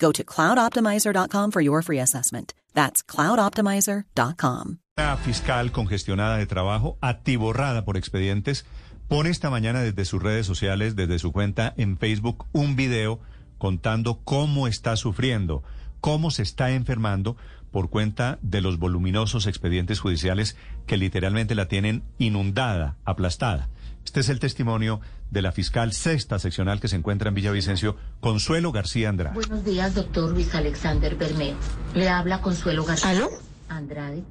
Go to cloudoptimizer.com for your free assessment. That's cloudoptimizer.com. La fiscal congestionada de trabajo, atiborrada por expedientes, pone esta mañana desde sus redes sociales, desde su cuenta en Facebook, un video contando cómo está sufriendo, cómo se está enfermando por cuenta de los voluminosos expedientes judiciales que literalmente la tienen inundada, aplastada. Este es el testimonio de la fiscal sexta seccional que se encuentra en Villavicencio, Consuelo García Andrade. Buenos días, doctor Luis Alexander Bermeo. Le habla Consuelo García ¿Aló? Andrade,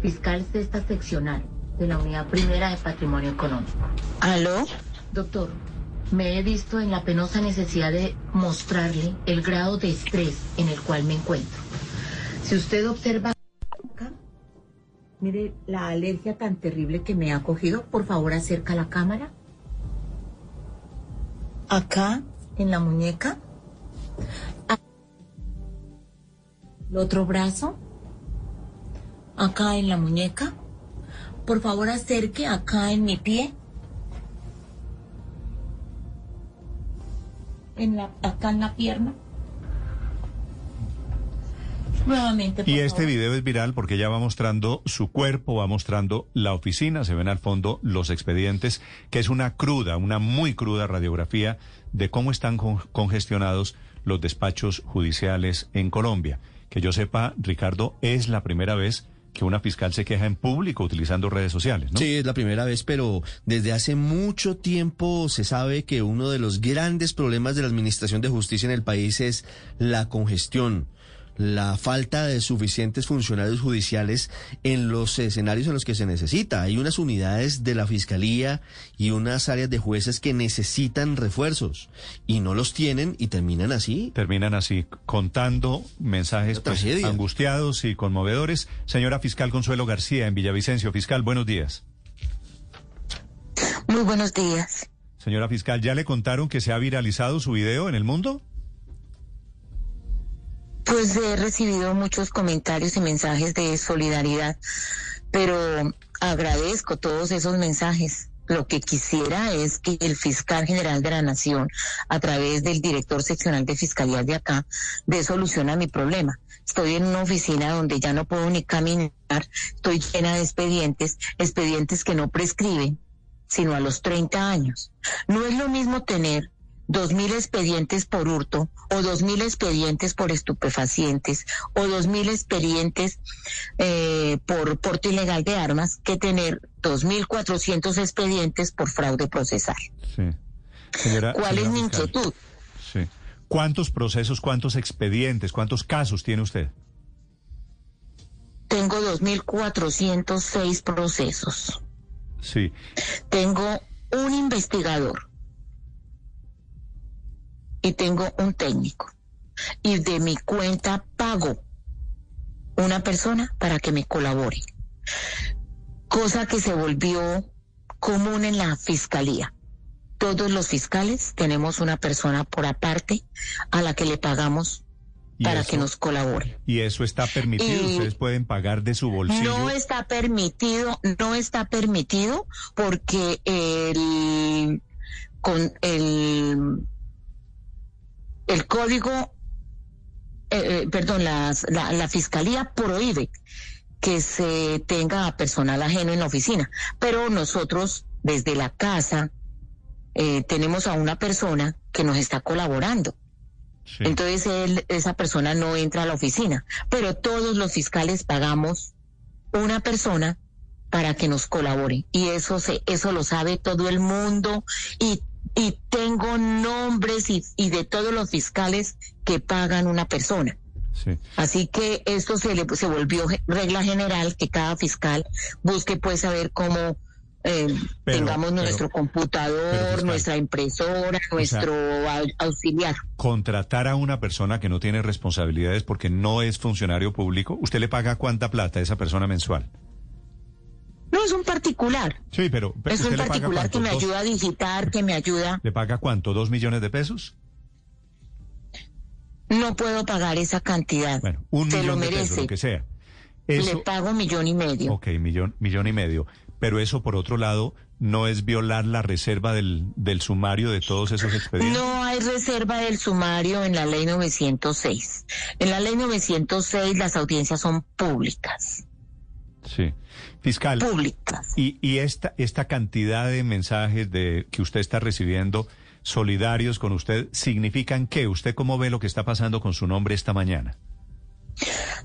fiscal sexta seccional de la Unidad Primera de Patrimonio Económico. ¿Aló? Doctor, me he visto en la penosa necesidad de mostrarle el grado de estrés en el cual me encuentro. Si usted observa mire la alergia tan terrible que me ha cogido, por favor acerca la cámara. Acá, en la muñeca. A- El otro brazo. Acá en la muñeca. Por favor acerque acá en mi pie. En la, acá en la pierna. Nuevamente. por Y este favor. video es viral porque ella va mostrando su cuerpo, va mostrando la oficina, se ven al fondo los expedientes, que es una cruda, una muy cruda radiografía de cómo están con- congestionados los despachos judiciales en Colombia. Que yo sepa, Ricardo, es la primera vez que una fiscal se queja en público utilizando redes sociales, ¿no? Sí, es la primera vez, pero desde hace mucho tiempo se sabe que uno de los grandes problemas de la Administración de Justicia en el país es la congestión, la falta de suficientes funcionarios judiciales en los escenarios en los que se necesita. Hay unas unidades de la Fiscalía y unas áreas de jueces que necesitan refuerzos y no los tienen y terminan así. Terminan así, contando mensajes pues, angustiados y conmovedores. Señora fiscal Consuelo García, en Villavicencio. Fiscal, buenos días. Muy buenos días. Señora fiscal, ¿ya le contaron que se ha viralizado su video en el mundo? Pues he recibido muchos comentarios y mensajes de solidaridad, pero agradezco todos esos mensajes. Lo que quisiera es que el fiscal general de la Nación, a través del director seccional de fiscalía de acá, dé solución a mi problema. Estoy en una oficina donde ya no puedo ni caminar, estoy llena de expedientes, expedientes que no prescriben, sino a los 30 años. No es lo mismo tener dos mil expedientes por hurto o dos mil expedientes por estupefacientes o dos mil expedientes eh, por porte ilegal de armas que tener dos mil cuatrocientos expedientes por fraude procesal. Sí. Señora, ¿Cuál es mi inquietud? Sí. ¿Cuántos procesos, cuántos expedientes, cuántos casos tiene usted? Tengo dos mil cuatrocientos seis procesos. Sí. Tengo un investigador y tengo un técnico. Y de mi cuenta pago una persona para que me colabore. Cosa que se volvió común en la fiscalía. Todos los fiscales tenemos una persona por aparte a la que le pagamos ¿Y para eso- que nos colabore. Y eso está permitido. Y- Ustedes pueden pagar de su bolsillo. No está permitido, no está permitido porque el con el el código, eh, eh, perdón, las- la, la fiscalía prohíbe que se tenga personal ajeno en la oficina, pero nosotros desde la casa eh, tenemos a una persona que nos está colaborando. Sí. Entonces él, esa persona no entra a la oficina, pero todos los fiscales pagamos una persona para que nos colabore. Y eso se, eso lo sabe todo el mundo y, y tengo nombres y, y de todos los fiscales que pagan una persona. Sí. Así que esto se le se volvió regla general que cada fiscal busque pues saber cómo eh, Pero- tengamos pero- nuestro computador, pero, fiscal, nuestra impresora, nuestro au- auxiliar. Contratar a una persona que no tiene responsabilidades porque no es funcionario público, ¿usted le paga cuánta plata a esa persona mensual? No es un particular, Sí, pero, pero es ¿usted un particular que me ¿Dos- ayuda a digitar, que me ayuda. ¿Le paga cuánto? ¿Dos millones de pesos? No puedo pagar esa cantidad. Bueno, un Se lo millón de pesos, merece. lo que sea. Le pago millón y medio. ok, millón, millón y medio. Pero eso, por otro lado, no es violar la reserva del, del sumario de todos esos expedientes. No hay reserva del sumario en la ley 906. En la ley 906 las audiencias son públicas. Sí. Fiscal, Públicas. y, y esta, esta cantidad de mensajes de, que usted está recibiendo solidarios con usted, ¿significan qué? ¿Usted cómo ve lo que está pasando con su nombre esta mañana?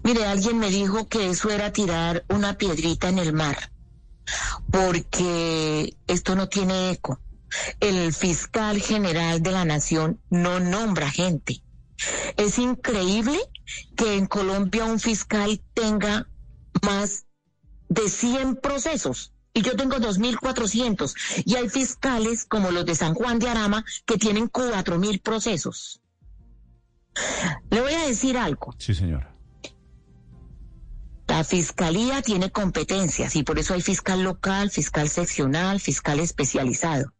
Mire, alguien me dijo que eso era tirar una piedrita en el mar, porque esto no tiene eco. El fiscal general de la nación no nombra gente. Es increíble que en Colombia un fiscal tenga más de 100 procesos. Y yo tengo 2.400. Y hay fiscales como los de San Juan de Arama que tienen 4.000 procesos. Le voy a decir algo. Sí, señora. La fiscalía tiene competencias y por eso hay fiscal local, fiscal seccional, fiscal especializado.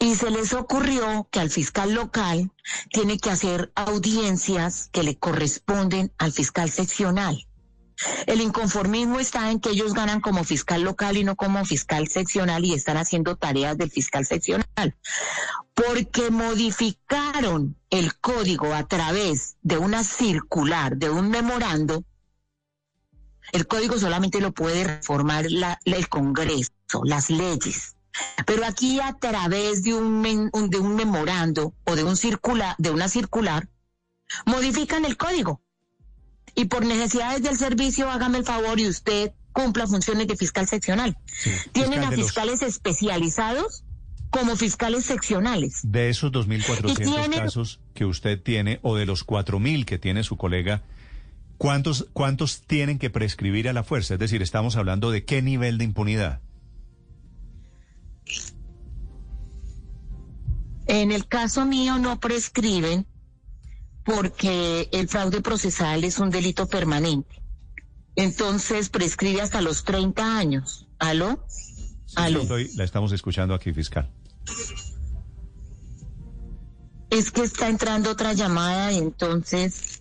Y se les ocurrió que al fiscal local tiene que hacer audiencias que le corresponden al fiscal seccional. El inconformismo está en que ellos ganan como fiscal local y no como fiscal seccional y están haciendo tareas del fiscal seccional. Porque modificaron el código a través de una circular, de un memorando. El código solamente lo puede reformar la- el Congreso, las leyes. Pero aquí a través de un, de un memorando o de un de una circular, modifican el código y por necesidades del servicio hágame el favor y usted cumpla funciones de fiscal seccional. Tienen Fiscal a los- fiscales especializados como fiscales seccionales. De esos 2.400 Y tiene- casos que usted tiene, o de los 4.000 que tiene su colega, ¿cuántos, ¿cuántos tienen que prescribir a la fuerza? Es decir, estamos hablando de qué nivel de impunidad. En el caso mío no prescriben porque el fraude procesal es un delito permanente. Entonces prescribe hasta los 30 años. ¿Aló? ¿Aló? Estoy- la estamos escuchando aquí, fiscal. Es que está entrando otra llamada y entonces...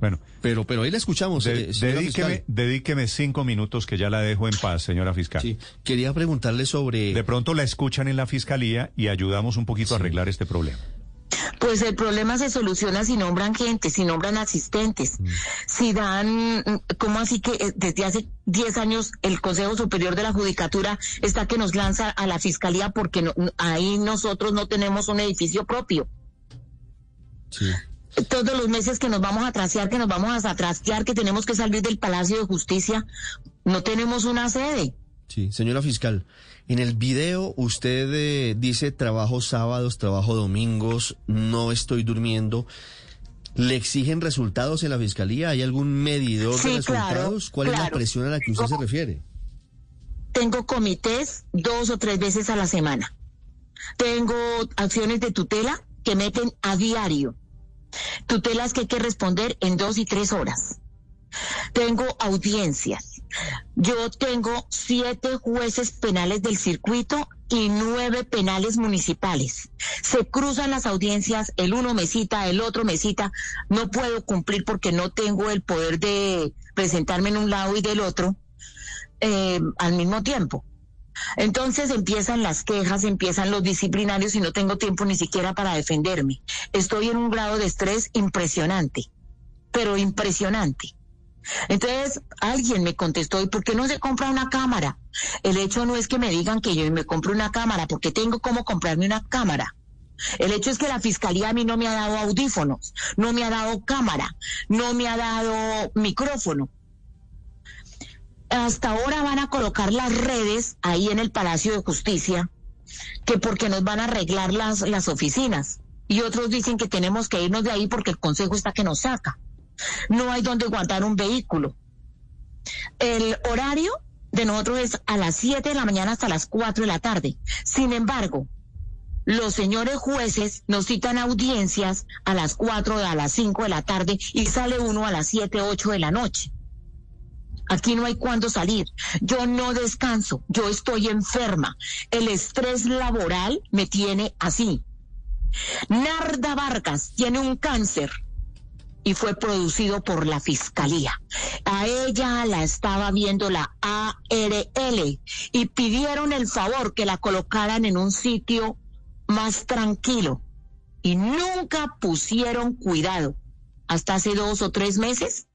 Bueno, Pero, pero ahí la escuchamos. de- eh, dedíqueme, dedíqueme cinco minutos que ya la dejo en paz, señora fiscal. Sí, quería preguntarle sobre... De pronto la escuchan en la fiscalía y ayudamos un poquito a arreglar este problema. Pues el problema se soluciona si nombran gente, si nombran asistentes, si dan, ¿cómo así que eh, desde hace 10 años el Consejo Superior de la Judicatura está que nos lanza a la Fiscalía porque no- ahí nosotros no tenemos un edificio propio? Sí. Todos los meses que nos vamos a trasear, que nos vamos a trastear, que tenemos que salir del Palacio de Justicia, no tenemos una sede. Sí, señora fiscal, en el video usted eh, dice trabajo sábados, trabajo domingos, no estoy durmiendo. ¿Le exigen resultados en la fiscalía? ¿Hay algún medidor Sí, de claro, resultados? ¿Cuál es la claro. presión a la que usted se refiere? Tengo comités dos o tres veces a la semana. Tengo acciones de tutela que meten a diario. Tutelas que hay que responder en dos y tres horas. Tengo audiencias. Yo tengo siete jueces penales del circuito y nueve penales municipales. Se cruzan las audiencias, el uno me cita, el otro me cita. No puedo cumplir porque no tengo el poder de presentarme en un lado y del otro eh, al mismo tiempo. Entonces empiezan las quejas, empiezan los disciplinarios y no tengo tiempo ni siquiera para defenderme. Estoy en un grado de estrés impresionante, pero impresionante. Entonces alguien me contestó, ¿y por qué no se compra una cámara? El hecho no es que me digan que yo me compre una cámara, porque tengo cómo comprarme una cámara. El hecho es que la fiscalía a mí no me ha dado audífonos, no me ha dado cámara, no me ha dado micrófono. hasta ahora van a colocar las redes ahí en el Palacio de Justicia, que porque nos van a arreglar las, las oficinas. Y otros dicen que tenemos que irnos de ahí porque el Consejo está que nos saca. No hay donde guardar un vehículo. El horario de nosotros es a las 7 de la mañana hasta las 4 de la tarde. Sin embargo, los señores jueces nos citan audiencias a las 4, a las 5 de la tarde y sale uno a las 7, 8 de la noche. Aquí no hay cuándo salir. Yo no descanso. Yo estoy enferma. El estrés laboral me tiene así. Narda Vargas tiene un cáncer y fue producido por la fiscalía. A ella la estaba viendo la ARL y pidieron el favor que la colocaran en un sitio más tranquilo y nunca pusieron cuidado. Hasta hace dos o tres meses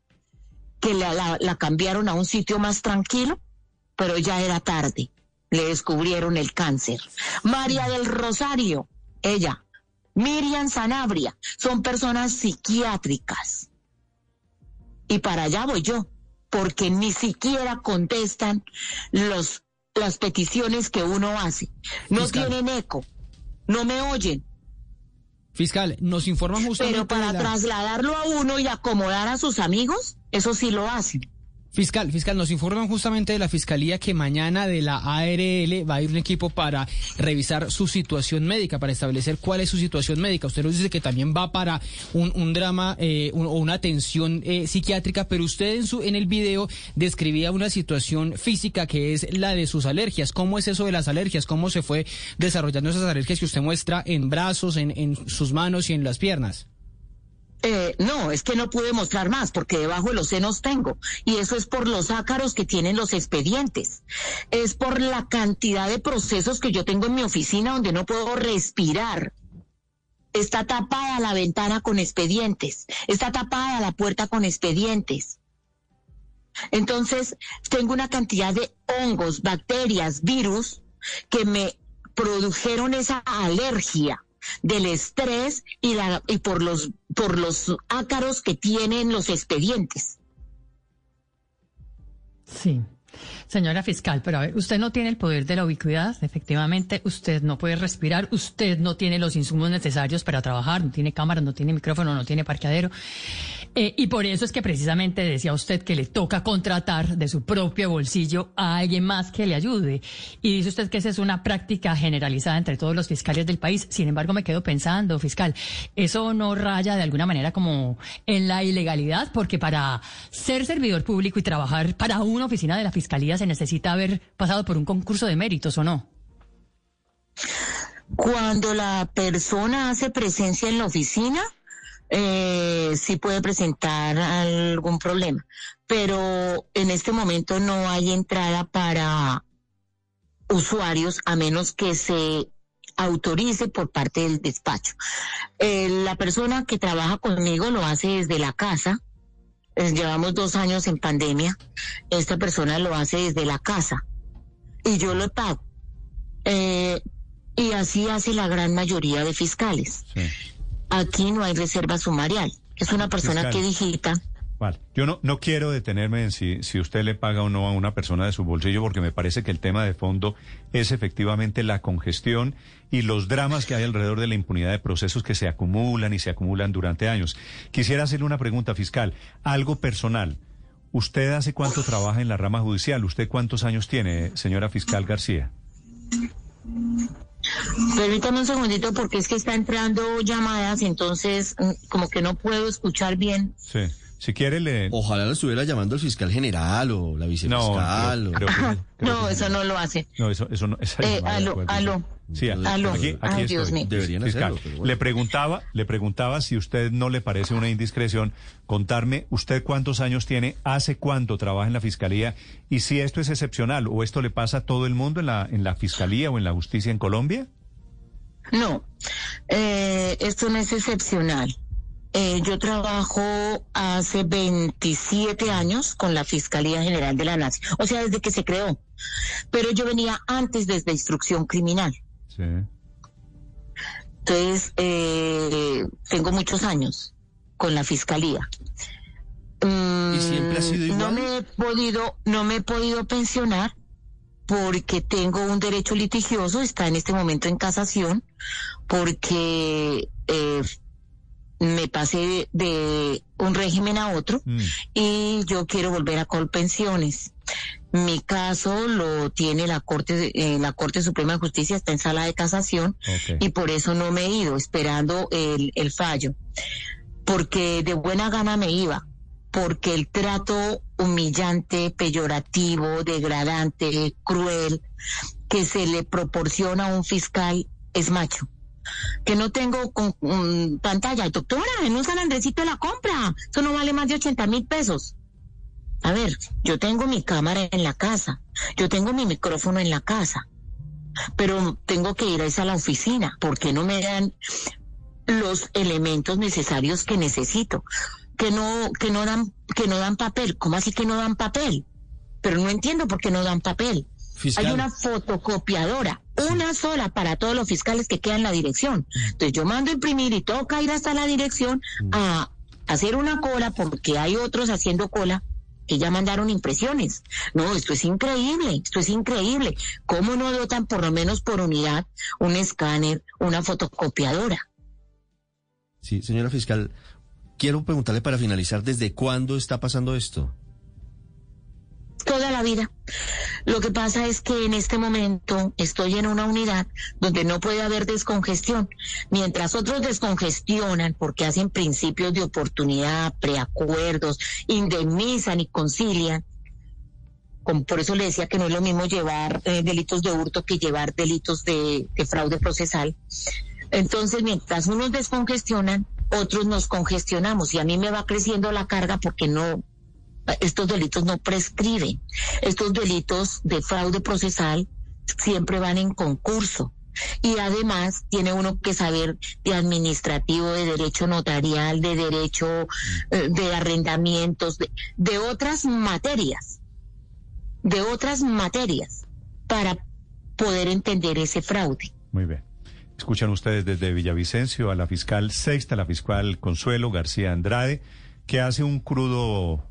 que la, la, cambiaron a un sitio más tranquilo, pero ya era tarde. Le descubrieron el cáncer. María del Rosario, ella, Miriam Sanabria, son personas psiquiátricas. Y para allá voy yo, porque ni siquiera contestan los, las peticiones que uno hace. No tienen eco, no me oyen. Fiscal, nos informan justamente. Pero para trasladarlo a uno y acomodar a sus amigos, eso sí lo hacen. Fiscal, fiscal, nos informan justamente de la fiscalía que mañana de la ARL va a ir un equipo para revisar su situación médica, para establecer cuál es su situación médica. Usted nos dice que también va para un, drama eh, o una atención eh, psiquiátrica, pero usted en su en el video describía una situación física que es la de sus alergias. ¿Cómo es eso de las alergias? ¿Cómo se fue desarrollando esas alergias que usted muestra en brazos, en sus manos y en las piernas? Eh, no, es que no pude mostrar más porque debajo de los senos tengo. Y eso es por los ácaros que tienen los expedientes. Es por la cantidad de procesos que yo tengo en mi oficina donde no puedo respirar. Está tapada la ventana con expedientes. Está tapada la puerta con expedientes. Entonces, tengo una cantidad de hongos, bacterias, virus que me produjeron esa alergia del estrés y, la, y por, los, por los ácaros que tienen los expedientes. Sí. Señora fiscal, pero a ver, usted no tiene el poder de la ubicuidad, efectivamente, usted no puede respirar, usted no tiene los insumos necesarios para trabajar, no tiene cámara, no tiene micrófono, no tiene parqueadero. Eh, y por eso es que precisamente decía usted que le toca contratar de su propio bolsillo a alguien más que le ayude. Y dice usted que esa es una práctica generalizada entre todos los fiscales del país. Sin embargo, me quedo pensando, fiscal, eso no raya de alguna manera como en la ilegalidad, porque para ser servidor público y trabajar para una oficina de la fiscalía se necesita haber pasado por un concurso de méritos o no. Cuando la persona hace presencia en la oficina, eh, sí puede presentar algún problema, pero en este momento no hay entrada para usuarios a menos que se autorice por parte del despacho. Eh, la persona que trabaja conmigo lo hace desde la casa. Eh, llevamos dos años en pandemia. Esta persona lo hace desde la casa y yo lo pago. Eh, y así hace la gran mayoría de fiscales. Sí. Aquí no hay reserva sumarial. Es una persona que digita. Vale. Yo no, no quiero detenerme en si, si usted le paga o no a una persona de su bolsillo, porque me parece que el tema de fondo es efectivamente la congestión y los dramas que hay alrededor de la impunidad de procesos que se acumulan y se acumulan durante años. Quisiera hacerle una pregunta fiscal, algo personal. ¿Usted hace cuánto trabaja en la rama judicial? ¿Usted cuántos años tiene, señora fiscal García? Permítame un segundito porque es que está entrando llamadas, entonces mm, como que no puedo escuchar bien. Sí. Si quiere le... Ojalá lo estuviera llamando el fiscal general o la vicefiscal. No, no eso no lo hace. No, eso, eso no... Eh, aló, aló. Sí, aló. Aquí, aquí Dios mío. Deberían hacerlo, Le preguntaba, le preguntaba si usted no le parece una indiscreción contarme usted cuántos años tiene, hace cuánto trabaja en la fiscalía y si esto es excepcional o esto le pasa a todo el mundo en la en la fiscalía o en la justicia en Colombia. No, eh, esto no es excepcional. Eh, yo trabajo hace 27 años con la Fiscalía General de la Nación, o sea, desde que se creó. Pero yo venía antes desde instrucción criminal. Sí. Entonces, eh, tengo muchos años con la Fiscalía. ¿Y siempre ha sido Mm, No igual? me he podido, no me he podido pensionar porque tengo un derecho litigioso, está en este momento en casación, porque eh, me pasé de un régimen a otro Mm. y yo quiero volver a Colpensiones. Mi caso lo tiene la Corte, eh, la Corte Suprema de Justicia, está en sala de casación y por eso no me he ido esperando el, el fallo. Porque de buena gana me iba, porque el trato humillante, peyorativo, degradante, cruel que se le proporciona a un fiscal es macho. Que no tengo con, pantalla, doctora, en un salandrecito la compra, eso no vale más de 80 mil pesos. A ver, yo tengo mi cámara en la casa, yo tengo mi micrófono en la casa, pero tengo que ir a la oficina porque no me dan los elementos necesarios que necesito, que no que no dan que no dan papel, ¿cómo así que no dan papel? Pero no entiendo por qué no dan papel. Fiscal. Hay una fotocopiadora, una sola para todos los fiscales que quedan en la dirección. Entonces yo mando a imprimir y toca ir hasta la dirección a hacer una cola porque hay otros haciendo cola que ya mandaron impresiones. No, esto es increíble, esto es increíble. ¿Cómo no dotan por lo menos por unidad un escáner, una fotocopiadora? Sí, señora fiscal, quiero preguntarle para finalizar, ¿desde cuándo está pasando esto? Toda la vida. Lo que pasa es que en este momento estoy en una unidad donde no puede haber descongestión. Mientras otros descongestionan porque hacen principios de oportunidad, preacuerdos, indemnizan y concilian. Por eso le decía que no es lo mismo llevar eh, delitos de hurto que llevar delitos de, de fraude procesal. Entonces, mientras unos descongestionan, otros nos congestionamos y a mí me va creciendo la carga porque no, estos delitos no prescriben. Estos delitos de fraude procesal siempre van en concurso. Y además tiene uno que saber de administrativo, de derecho notarial, de derecho eh, de arrendamientos, de, de otras materias, de otras materias, para poder entender ese fraude. Muy bien. Escuchan ustedes desde Villavicencio a la fiscal sexta, la fiscal Consuelo García Andrade, que hace un crudo,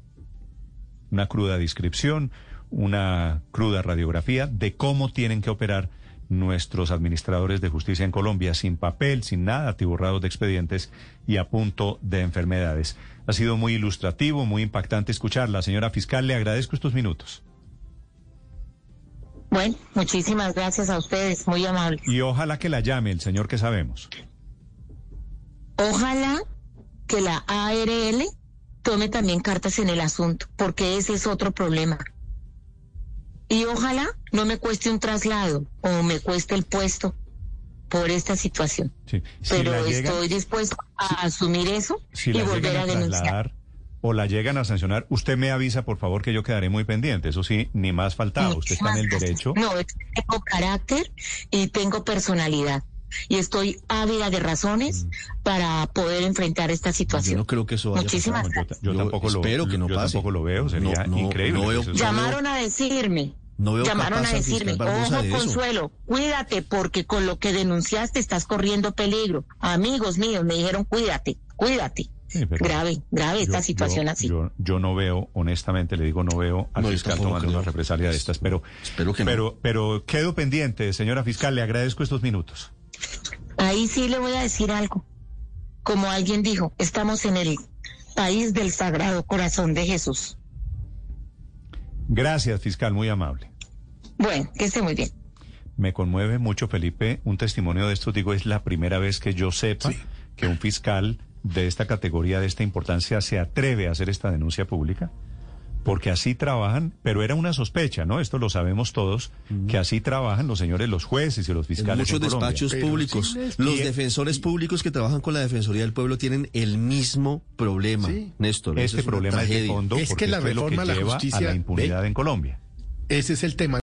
una cruda descripción, una cruda radiografía de cómo tienen que operar nuestros administradores de justicia en Colombia, sin papel, sin nada, atiborrados de expedientes y a punto de enfermedades. Ha sido muy ilustrativo, muy impactante escucharla. Señora fiscal, le agradezco estos minutos. Bueno, muchísimas gracias a ustedes, muy amables. Y ojalá que la llame el señor que sabemos. Ojalá que la ARL tome también cartas en el asunto, porque ese es otro problema. Y ojalá no me cueste un traslado o me cueste el puesto por esta situación. Sí. Si Pero estoy dispuesto a asumir eso si y la volver a a denunciar. trasladar o la llegan a sancionar, usted me avisa, por favor, que yo quedaré muy pendiente. Eso sí, ni más faltaba. Usted está en el derecho. No, tengo carácter y tengo personalidad. Y estoy ávida de razones para poder enfrentar esta Mm. Yo situación. no creo que eso vaya Muchísimas a pasar. Yo, ta- yo Yo tampoco lo espero que no yo pase. tampoco lo veo, sería No, no, increíble. no veo- Llamaron a decirme, No veo llamaron a decirme, ojo de. Consuelo, cuídate porque con lo que denunciaste estás corriendo peligro. Amigos míos me dijeron, cuídate, cuídate. Sí, grave, grave esta situación yo- así. Yo, yo no veo, honestamente le digo, no veo al No, fiscal tampoco tomando una represalia de estas, pero, Espero que no. pero, pero quedo pendiente, señora fiscal, le agradezco estos minutos. Ahí sí le voy a decir algo. Como alguien dijo, estamos en el país del Sagrado Corazón de Jesús. Gracias, fiscal, muy amable. Bueno, que esté muy bien. Me conmueve mucho, Felipe, un testimonio de estos. Digo, es la primera vez que yo sepa que un fiscal de esta categoría, de esta importancia, se atreve a hacer esta denuncia pública. Porque así trabajan, pero era una sospecha, ¿no? Esto lo sabemos todos, que así trabajan los señores, los jueces y los En fiscales. muchos en Colombia. despachos públicos, sí, los y- defensores públicos que trabajan con la Defensoría del Pueblo tienen el mismo problema, Sí. Néstor. Este es problema es de fondo Es porque que la esto es lo reforma a la lleva a justicia- la impunidad ve. en Colombia. Ese es el tema.